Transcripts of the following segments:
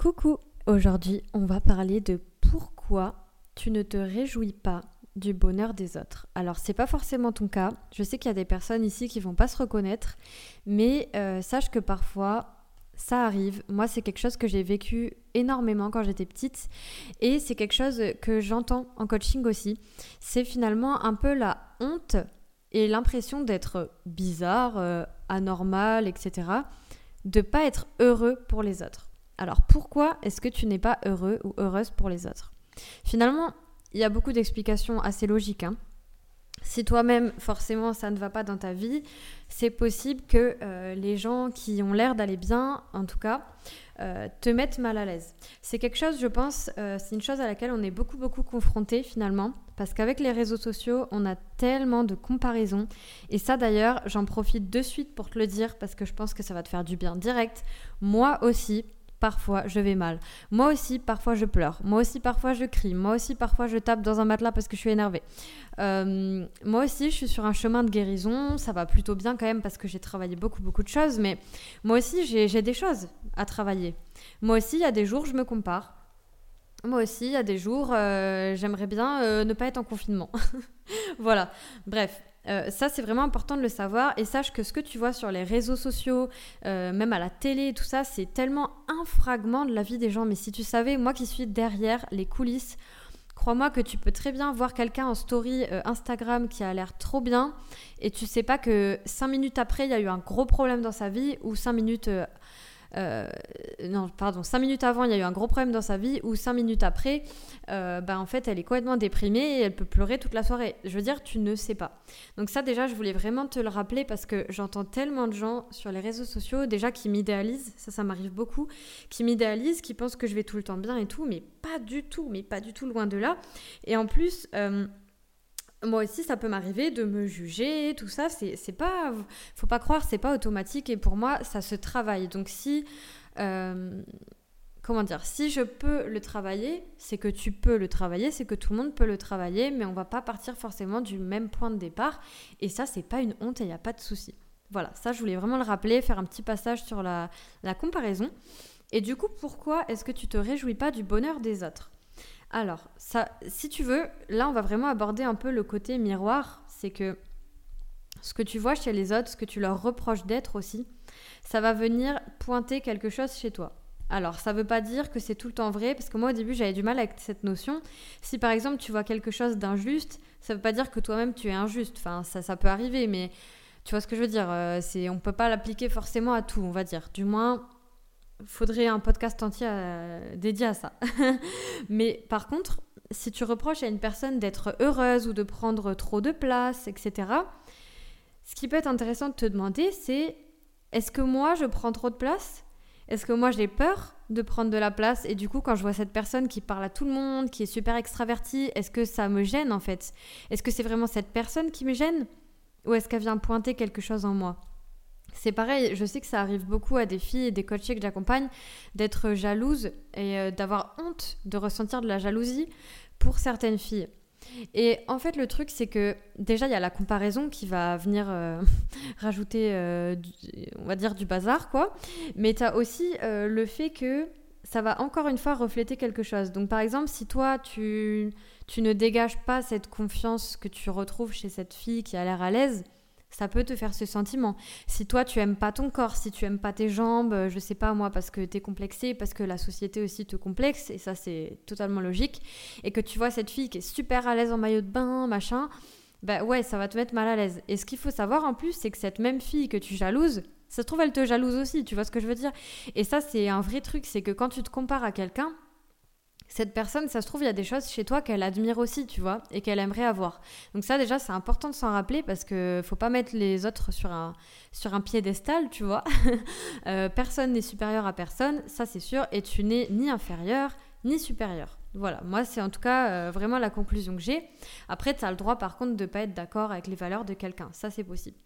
Coucou, aujourd'hui on va parler de pourquoi tu ne te réjouis pas du bonheur des autres. Alors c'est pas forcément ton cas, je sais qu'il y a des personnes ici qui vont pas se reconnaître, mais euh, sache que parfois ça arrive. Moi c'est quelque chose que j'ai vécu énormément quand j'étais petite et c'est quelque chose que j'entends en coaching aussi. C'est finalement un peu la honte et l'impression d'être bizarre, euh, anormal, etc. De pas être heureux pour les autres. Alors pourquoi est-ce que tu n'es pas heureux ou heureuse pour les autres? Finalement, il y a beaucoup d'explications assez logiques. Hein. Si toi-même, forcément, ça ne va pas dans ta vie, c'est possible que euh, les gens qui ont l'air d'aller bien, en tout cas, euh, te mettent mal à l'aise. C'est quelque chose, je pense, euh, c'est une chose à laquelle on est beaucoup, beaucoup confronté finalement, parce qu'avec les réseaux sociaux, on a tellement de comparaisons. Et ça, d'ailleurs, j'en profite de suite pour te le dire, parce que je pense que ça va te faire du bien direct. Moi aussi, parfois je vais mal. Moi aussi, parfois je pleure. Moi aussi, parfois je crie. Moi aussi, parfois je tape dans un matelas parce que je suis énervée. Euh, moi aussi, je suis sur un chemin de guérison. Ça va plutôt bien quand même parce que j'ai travaillé beaucoup, beaucoup de choses. Mais moi aussi, j'ai des choses à travailler. Moi aussi, il y a des jours, je me compare. Moi aussi, il y a des jours, euh, j'aimerais bien euh, ne pas être en confinement. voilà. Bref, euh, ça, c'est vraiment important de le savoir. Et sache que ce que tu vois sur les réseaux sociaux, euh, même à la télé, tout ça, c'est tellement un fragment de la vie des gens. Mais si tu savais, moi qui suis derrière les coulisses, crois-moi que tu peux très bien voir quelqu'un en story euh, Instagram qui a l'air trop bien et tu sais pas que cinq minutes après, il y a eu un gros problème dans sa vie ou cinq minutes euh, non, pardon, cinq minutes avant, il y a eu un gros problème dans sa vie, ou cinq minutes après, euh, bah, en fait, elle est complètement déprimée et elle peut pleurer toute la soirée. Je veux dire, tu ne sais pas. Donc ça, déjà, je voulais vraiment te le rappeler parce que j'entends tellement de gens sur les réseaux sociaux, déjà, qui m'idéalisent, ça, ça m'arrive beaucoup, qui m'idéalisent, qui pensent que je vais tout le temps bien et tout, mais pas du tout, mais pas du tout loin de là. Et en plus... Euh, moi aussi, ça peut m'arriver de me juger, tout ça. C'est pas, faut pas croire, c'est pas automatique. Et pour moi, ça se travaille. Donc si, euh, comment dire, si je peux le travailler, c'est que tu peux le travailler, c'est que tout le monde peut le travailler, mais on va pas partir forcément du même point de départ. Et ça, c'est pas une honte et il n'y a pas de souci. Voilà, ça, je voulais vraiment le rappeler, faire un petit passage sur la, comparaison. Et du coup, pourquoi est-ce que tu te réjouis pas du bonheur des autres? Alors, ça, si tu veux, là, on va vraiment aborder un peu le côté miroir. C'est que ce que tu vois chez les autres, ce que tu leur reproches d'être aussi, ça va venir pointer quelque chose chez toi. Alors, ça ne veut pas dire que c'est tout le temps vrai, parce que moi, au début, j'avais du mal avec cette notion. Si, par exemple, tu vois quelque chose d'injuste, ça ne veut pas dire que toi-même, tu es injuste. Enfin, ça, ça peut arriver, mais tu vois ce que je veux dire euh, On ne peut pas l'appliquer forcément à tout, on va dire. Du moins, faudrait un podcast entier dédié à ça. Mais par contre, si tu reproches à une personne d'être heureuse ou de prendre trop de place, etc., ce qui peut être intéressant de te demander, c'est est-ce que moi je prends trop de place? Est-ce que moi j'ai peur de prendre de la place? Et du coup, quand je vois cette personne qui parle à tout le monde, qui est super extravertie, est-ce que ça me gêne en fait? Est-ce que c'est vraiment cette personne qui me gêne? Ou est-ce qu'elle vient pointer quelque chose en moi? C'est pareil, je sais que ça arrive beaucoup à des filles et des coachés que j'accompagne d'être jalouses et euh, d'avoir honte de ressentir de la jalousie pour certaines filles. Et en fait, le truc, c'est que déjà, il y a la comparaison qui va venir euh, rajouter, euh, on va dire, du bazar, quoi. Mais tu as aussi le fait que ça va encore une fois refléter quelque chose. Donc, par exemple, si toi, tu, tu ne dégages pas cette confiance que tu retrouves chez cette fille qui a l'air à l'aise, ça peut te faire ce sentiment. Si toi tu aimes pas ton corps, si tu aimes pas tes jambes, euh, je sais pas moi parce que tu es complexé, parce que la société aussi te complexe et ça c'est totalement logique et que tu vois cette fille qui est super à l'aise en maillot de bain, machin, bah ouais, ça va te mettre mal à l'aise. Et ce qu'il faut savoir en plus, c'est que cette même fille que tu jalouses, ça se trouve elle te jalouse aussi, tu vois ce que je veux dire? Et ça c'est un vrai truc, c'est que quand tu te compares à quelqu'un, cette personne, ça se trouve, il y a des choses chez toi qu'elle admire aussi, tu vois, et qu'elle aimerait avoir. Donc ça, déjà, c'est important de s'en rappeler parce que faut pas mettre les autres sur un, sur un piédestal, tu vois. Euh, personne n'est supérieur à personne, ça c'est sûr, et tu n'es ni inférieur ni supérieur. Voilà, moi c'est en tout cas euh, vraiment la conclusion que j'ai. Après, tu as le droit par contre de pas être d'accord avec les valeurs de quelqu'un, ça c'est possible.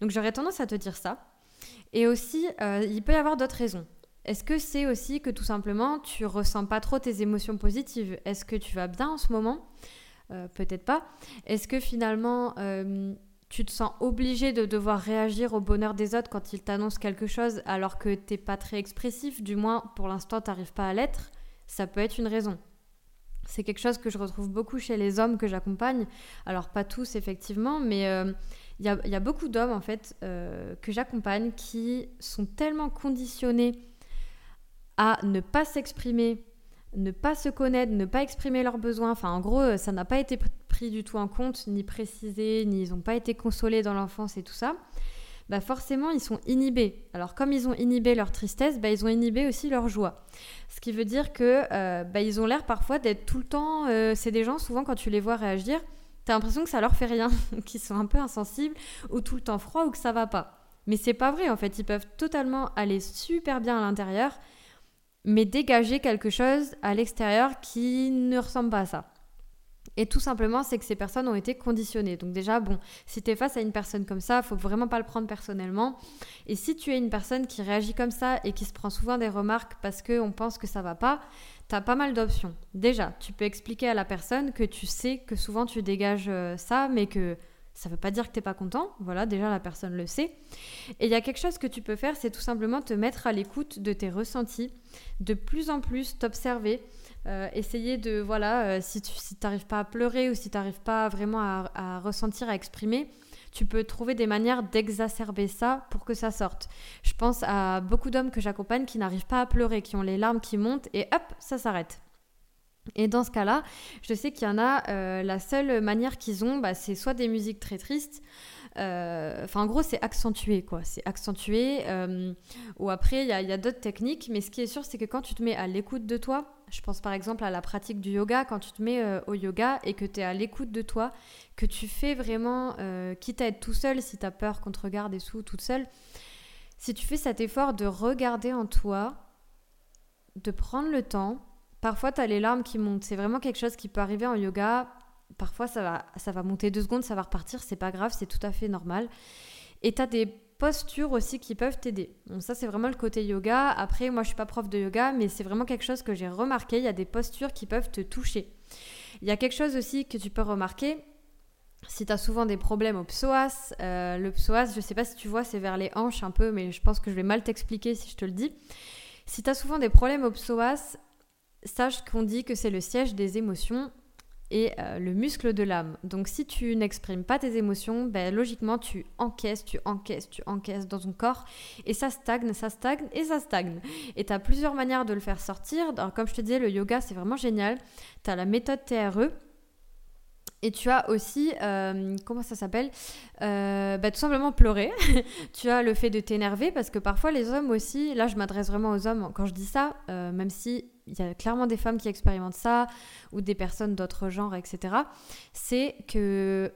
Donc j'aurais tendance à te dire ça. Et aussi, euh, il peut y avoir d'autres raisons. Est-ce que c'est aussi que tout simplement tu ressens pas trop tes émotions positives? Est-ce que tu vas bien en ce moment? Euh, Peut-être pas. Est-ce que finalement euh, tu te sens obligé de devoir réagir au bonheur des autres quand ils t'annoncent quelque chose alors que t'es pas très expressif, du moins pour l'instant t'arrives pas à l'être, ça peut être une raison. C'est quelque chose que je retrouve beaucoup chez les hommes que j'accompagne. Alors pas tous effectivement, mais euh, il y, a, beaucoup d'hommes en fait que j'accompagne qui sont tellement conditionnés à ne pas s'exprimer, ne pas se connaître, ne pas exprimer leurs besoins. Enfin en gros, ça n'a pas été pris du tout en compte, ni précisé, ni ils n'ont pas été consolés dans l'enfance et tout ça. Bah forcément ils sont inhibés. Alors comme ils ont inhibé leur tristesse, bah ils ont inhibé aussi leur joie. Ce qui veut dire que euh, bah, ils ont l'air parfois d'être tout le temps. Euh, c'est des gens souvent quand tu les vois réagir, t'as l'impression que ça leur fait rien, qu'ils sont un peu insensibles ou tout le temps froid ou que ça va pas. Mais c'est pas vrai en fait. Ils peuvent totalement aller super bien à l'intérieur, mais dégager quelque chose à l'extérieur qui ne ressemble pas à ça. Et tout simplement, c'est que ces personnes ont été conditionnées. Donc déjà, bon, si tu es face à une personne comme ça, faut vraiment pas le prendre personnellement. Et si tu es une personne qui réagit comme ça et qui se prend souvent des remarques parce qu'on pense que ça va pas, tu as pas mal d'options. Déjà, tu peux expliquer à la personne que tu sais que souvent tu dégages euh, ça, mais que ça veut pas dire que t'es pas content. Voilà, déjà la personne le sait. Et il y a quelque chose que tu peux faire, c'est tout simplement te mettre à l'écoute de tes ressentis, de plus en plus t'observer euh, essayer de, voilà, euh, si tu n'arrives pas à pleurer ou si tu n'arrives pas vraiment à, ressentir, à exprimer, tu peux trouver des manières d'exacerber ça pour que ça sorte. Je pense à beaucoup d'hommes que j'accompagne qui n'arrivent pas à pleurer, qui ont les larmes qui montent et hop, ça s'arrête. Et dans ce cas-là, je sais qu'il y en a, euh, la seule manière qu'ils ont, bah, c'est soit des musiques très tristes, enfin en gros c'est accentué quoi, c'est accentué, ou après il y a d'autres techniques, mais ce qui est sûr c'est que quand tu te mets à l'écoute de toi, je pense par exemple à la pratique du yoga, quand tu te mets euh, au yoga et que tu es à l'écoute de toi, que tu fais vraiment, euh, quitte à être tout seul, si tu as peur qu'on te regarde et sous, toute seule, si tu fais cet effort de regarder en toi, de prendre le temps, parfois tu as les larmes qui montent, c'est vraiment quelque chose qui peut arriver en yoga, parfois ça va, ça va monter deux secondes, ça va repartir, c'est pas grave, c'est tout à fait normal. Et tu as des postures aussi qui peuvent t'aider. Donc ça c'est vraiment le côté yoga. Après moi je suis pas prof de yoga mais c'est vraiment quelque chose que j'ai remarqué, il y a des postures qui peuvent te toucher. Il y a quelque chose aussi que tu peux remarquer si tu as souvent des problèmes au psoas, euh, le psoas, je sais pas si tu vois, c'est vers les hanches un peu, mais je pense que je vais mal t'expliquer si je te le dis. Si tu as souvent des problèmes au psoas, sache qu'on dit que c'est le siège des émotions et euh, le muscle de l'âme. Donc si tu n'exprimes pas tes émotions, ben, logiquement tu encaisses, tu encaisses, tu encaisses dans ton corps et ça stagne, ça stagne et ça stagne. Et tu as plusieurs manières de le faire sortir. Comme je te disais, le yoga c'est vraiment génial. Tu as la méthode TRE. Et tu as aussi, euh, comment ça s'appelle euh, bah, Tout simplement pleurer. tu as le fait de t'énerver parce que parfois les hommes aussi, là je m'adresse vraiment aux hommes quand je dis ça, même si il y a clairement des femmes qui expérimentent ça, ou des personnes d'autres genres, etc. C'est que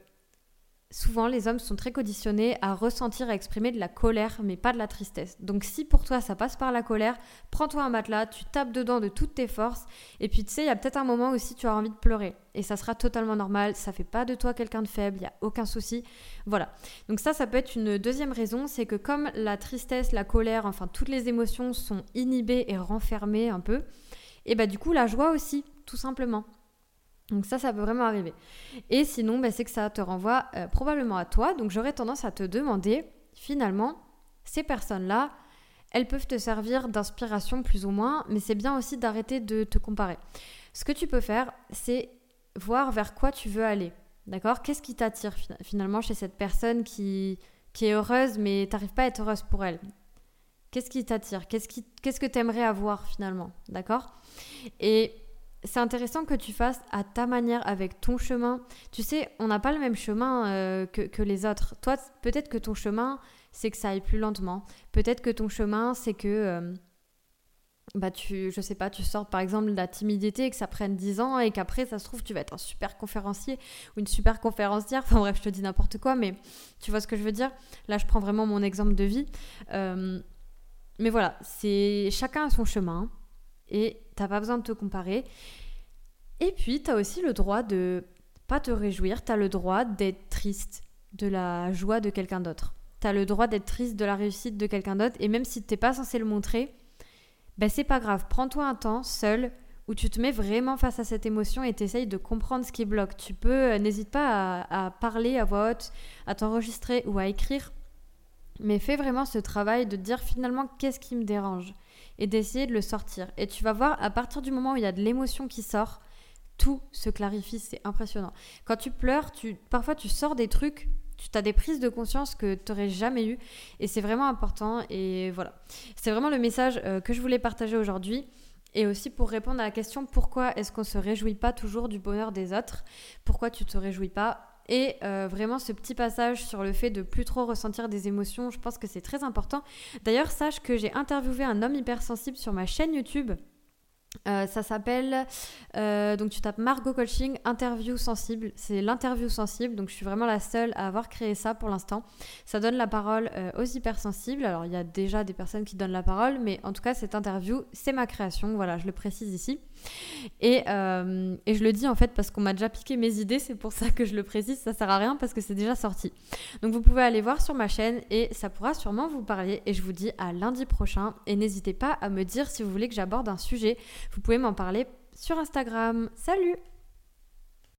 souvent les hommes sont très conditionnés à ressentir, à exprimer de la colère, mais pas de la tristesse. Donc si pour toi ça passe par la colère, prends-toi un matelas, tu tapes dedans de toutes tes forces, et puis tu sais, il y a peut-être un moment aussi tu as envie de pleurer, et ça sera totalement normal, ça fait pas de toi quelqu'un de faible, il n'y a aucun souci. Voilà. Donc ça, ça peut être une deuxième raison, c'est que comme la tristesse, la colère, enfin toutes les émotions sont inhibées et renfermées un peu, et bah du coup la joie aussi, tout simplement. Donc ça, ça peut vraiment arriver. Et sinon, bah, c'est que ça te renvoie euh, probablement à toi. Donc j'aurais tendance à te demander, finalement, ces personnes-là, elles peuvent te servir d'inspiration plus ou moins, mais c'est bien aussi d'arrêter de te comparer. Ce que tu peux faire, c'est voir vers quoi tu veux aller. D'accord? Qu'est-ce qui t'attire finalement chez cette personne qui, qui est heureuse, mais t'arrives pas à être heureuse pour elle? Qu'est-ce qui t'attire? Qu'est-ce que tu aimerais avoir finalement? D'accord? Et c'est intéressant que tu fasses à ta manière, avec ton chemin. Tu sais, on n'a pas le même chemin euh, que, les autres. Toi, peut-être que ton chemin, c'est que ça aille plus lentement. Peut-être que ton chemin, c'est que... Euh, bah tu, je sais pas, tu sors par exemple de la timidité et que ça prenne 10 ans et qu'après, ça se trouve, tu vas être un super conférencier ou une super conférencière. Enfin bref, je te dis n'importe quoi, mais tu vois ce que je veux dire? Là, je prends vraiment mon exemple de vie. Euh, mais voilà, c'est chacun a son chemin et t'as pas besoin de te comparer. Et puis, tu as aussi le droit de pas te réjouir, tu as le droit d'être triste de la joie de quelqu'un d'autre. Tu as le droit d'être triste de la réussite de quelqu'un d'autre et même si t'es pas censé le montrer, ben c'est pas grave, prends-toi un temps seul où tu te mets vraiment face à cette émotion et t'essayes de comprendre ce qui bloque. Tu peux, euh, n'hésite pas à parler à voix haute, à t'enregistrer ou à écrire, mais fais vraiment ce travail de dire finalement qu'est-ce qui me dérange et d'essayer de le sortir. Et tu vas voir, à partir du moment où il y a de l'émotion qui sort, tout se clarifie, c'est impressionnant. Quand tu pleures, tu, parfois tu sors des trucs, tu as des prises de conscience que tu n'aurais jamais eues, et c'est vraiment important. Et voilà, c'est vraiment le message euh, que je voulais partager aujourd'hui. Et aussi pour répondre à la question pourquoi est-ce qu'on se réjouit pas toujours du bonheur des autres? Pourquoi tu te réjouis pas? Et euh, vraiment ce petit passage sur le fait de plus trop ressentir des émotions, je pense que c'est très important. D'ailleurs, sache que j'ai interviewé un homme hypersensible sur ma chaîne YouTube euh, ça s'appelle, euh, donc tu tapes Margot Coaching, interview sensible. C'est l'interview sensible, donc je suis vraiment la seule à avoir créé ça pour l'instant. Ça donne la parole euh, aux hypersensibles. Alors il y a déjà des personnes qui donnent la parole, mais en tout cas cette interview, c'est ma création. Voilà, je le précise ici. Et, et je le dis en fait parce qu'on m'a déjà piqué mes idées, c'est pour ça que je le précise. Ça sert à rien parce que c'est déjà sorti. Donc vous pouvez aller voir sur ma chaîne et ça pourra sûrement vous parler. Et je vous dis à lundi prochain. Et n'hésitez pas à me dire si vous voulez que j'aborde un sujet vous pouvez m'en parler sur Instagram. Salut